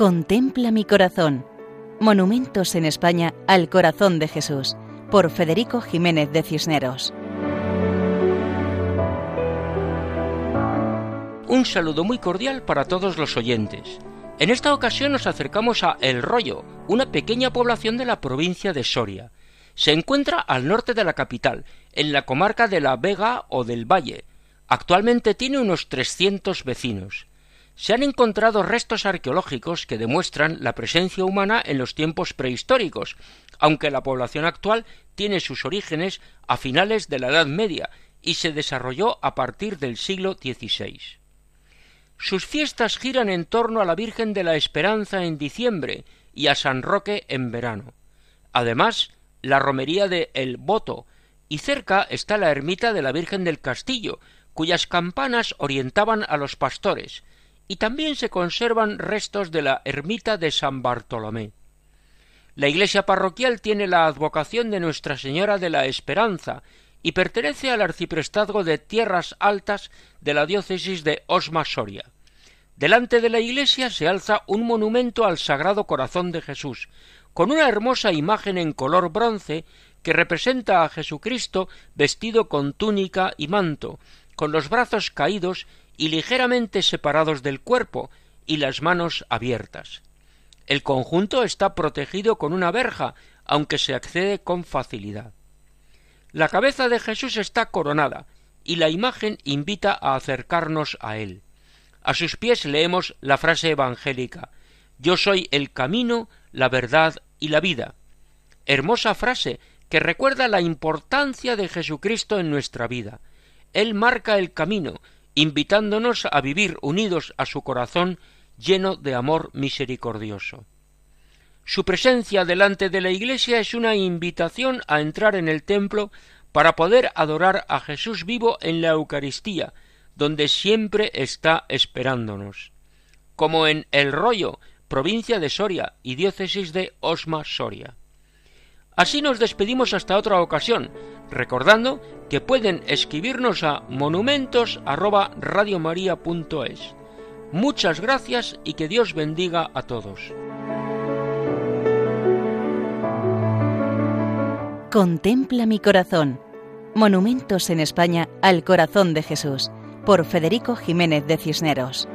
Contempla mi corazón. Monumentos en España al corazón de Jesús, por Federico Jiménez de Cisneros. Un saludo muy cordial para todos los oyentes. En esta ocasión nos acercamos a El Rollo, una pequeña población de la provincia de Soria. Se encuentra al norte de la capital, en la comarca de la Vega o del Valle. Actualmente tiene unos 300 vecinos se han encontrado restos arqueológicos que demuestran la presencia humana en los tiempos prehistóricos, aunque la población actual tiene sus orígenes a finales de la Edad Media y se desarrolló a partir del siglo XVI. Sus fiestas giran en torno a la Virgen de la Esperanza en diciembre y a San Roque en verano. Además, la romería de El Boto, y cerca está la ermita de la Virgen del Castillo, cuyas campanas orientaban a los pastores, y también se conservan restos de la ermita de San Bartolomé. La iglesia parroquial tiene la advocación de Nuestra Señora de la Esperanza y pertenece al arciprestazgo de Tierras Altas de la diócesis de Osma Soria. Delante de la iglesia se alza un monumento al Sagrado Corazón de Jesús, con una hermosa imagen en color bronce que representa a Jesucristo vestido con túnica y manto, con los brazos caídos y ligeramente separados del cuerpo y las manos abiertas. El conjunto está protegido con una verja, aunque se accede con facilidad. La cabeza de Jesús está coronada, y la imagen invita a acercarnos a él. A sus pies leemos la frase evangélica Yo soy el camino, la verdad y la vida. Hermosa frase que recuerda la importancia de Jesucristo en nuestra vida. Él marca el camino invitándonos a vivir unidos a su corazón lleno de amor misericordioso. Su presencia delante de la Iglesia es una invitación a entrar en el templo para poder adorar a Jesús vivo en la Eucaristía, donde siempre está esperándonos. Como en El Rollo, provincia de Soria y diócesis de Osma Soria. Así nos despedimos hasta otra ocasión, recordando que pueden escribirnos a monumentos@radiomaria.es. Muchas gracias y que Dios bendiga a todos. Contempla mi corazón. Monumentos en España al corazón de Jesús por Federico Jiménez de Cisneros.